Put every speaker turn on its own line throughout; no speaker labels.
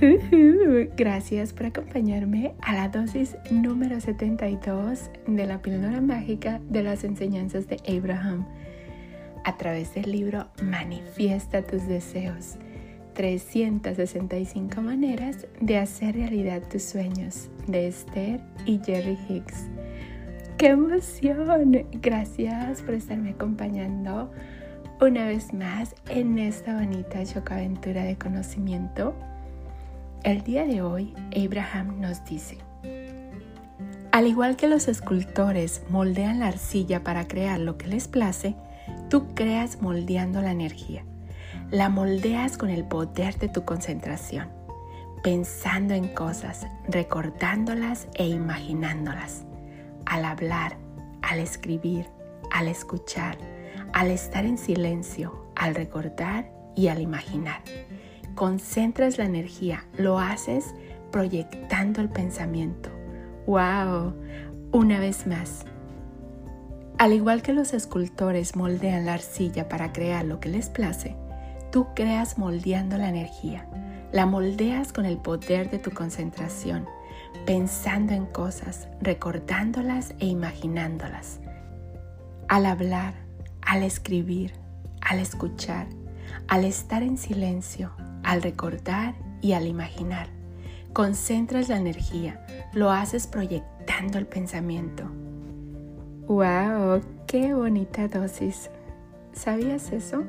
Gracias por acompañarme a la dosis número 72 de la píldora mágica de las enseñanzas de Abraham a través del libro Manifiesta tus deseos. 365 maneras de hacer realidad tus sueños de Esther y Jerry Hicks. ¡Qué emoción! Gracias por estarme acompañando una vez más en esta bonita chocaventura de conocimiento. El día de hoy, Abraham nos dice, al igual que los escultores moldean la arcilla para crear lo que les place, tú creas moldeando la energía. La moldeas con el poder de tu concentración, pensando en cosas, recordándolas e imaginándolas. Al hablar, al escribir, al escuchar, al estar en silencio, al recordar y al imaginar. Concentras la energía, lo haces proyectando el pensamiento. ¡Wow! Una vez más. Al igual que los escultores moldean la arcilla para crear lo que les place, tú creas moldeando la energía. La moldeas con el poder de tu concentración, pensando en cosas, recordándolas e imaginándolas. Al hablar, al escribir, al escuchar, al estar en silencio, al recordar y al imaginar. Concentras la energía, lo haces proyectando el pensamiento. ¡Wow! ¡Qué bonita dosis! ¿Sabías eso?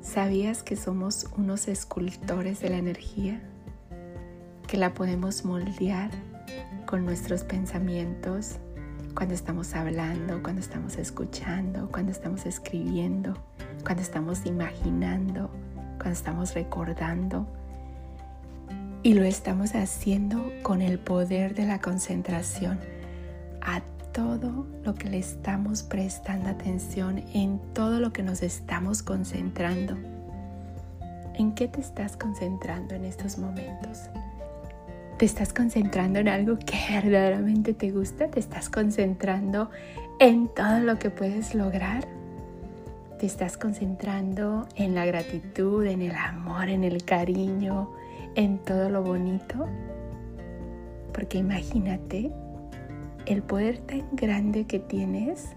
¿Sabías que somos unos escultores de la energía? Que la podemos moldear con nuestros pensamientos, cuando estamos hablando, cuando estamos escuchando, cuando estamos escribiendo, cuando estamos imaginando, estamos recordando. Y lo estamos haciendo con el poder de la concentración a todo lo que le estamos prestando atención, en todo lo que nos estamos concentrando. ¿En qué te estás concentrando en estos momentos? ¿Te estás concentrando en algo que verdaderamente te gusta? ¿Te estás concentrando en todo lo que puedes lograr? ¿Te estás concentrando en la gratitud, en el amor, en el cariño, en todo lo bonito? Porque imagínate el poder tan grande que tienes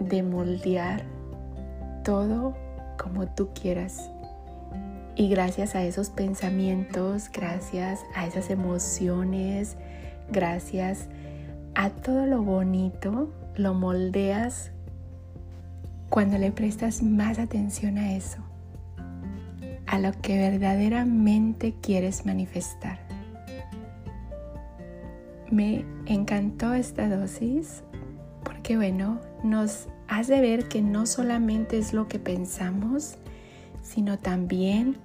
de moldear todo como tú quieras y gracias a esos pensamientos, gracias a esas emociones, gracias a todo lo bonito, lo moldeas cuando le prestas más atención a eso, a lo que verdaderamente quieres manifestar. Me encantó esta dosis porque bueno, nos hace ver que no solamente es lo que pensamos, sino también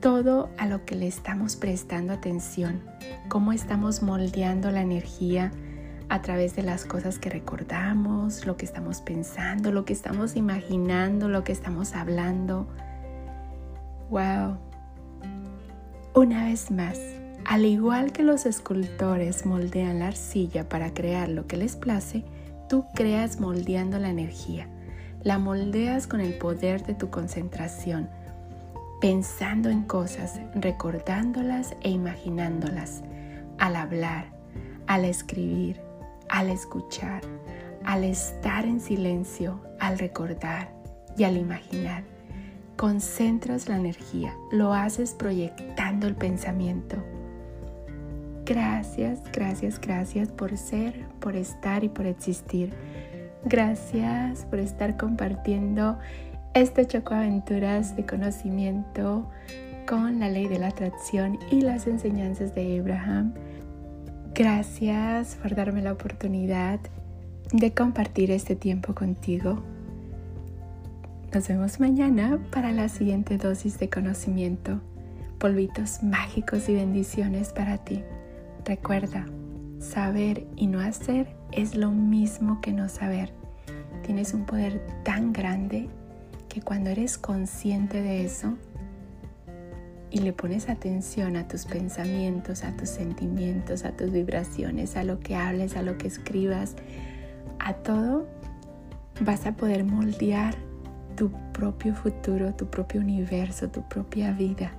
todo a lo que le estamos prestando atención, cómo estamos moldeando la energía a través de las cosas que recordamos, lo que estamos pensando, lo que estamos imaginando, lo que estamos hablando. ¡Wow! Una vez más, al igual que los escultores moldean la arcilla para crear lo que les place, tú creas moldeando la energía la moldeas con el poder de tu concentración, pensando en cosas, recordándolas e imaginándolas, al hablar, al escribir, al escuchar, al estar en silencio, al recordar y al imaginar. Concentras la energía, lo haces proyectando el pensamiento. Gracias, gracias, gracias por ser, por estar y por existir. Gracias por estar compartiendo este Choco Aventuras de conocimiento con la ley de la atracción y las enseñanzas de Abraham. Gracias por darme la oportunidad de compartir este tiempo contigo. Nos vemos mañana para la siguiente dosis de conocimiento, polvitos mágicos y bendiciones para ti. Recuerda, saber y no hacer es lo mismo que no saber. Tienes un poder tan grande que cuando eres consciente de eso y le pones atención a tus pensamientos, a tus sentimientos, a tus vibraciones, a lo que hables, a lo que escribas, a todo, vas a poder moldear tu propio futuro, tu propio universo, tu propia vida.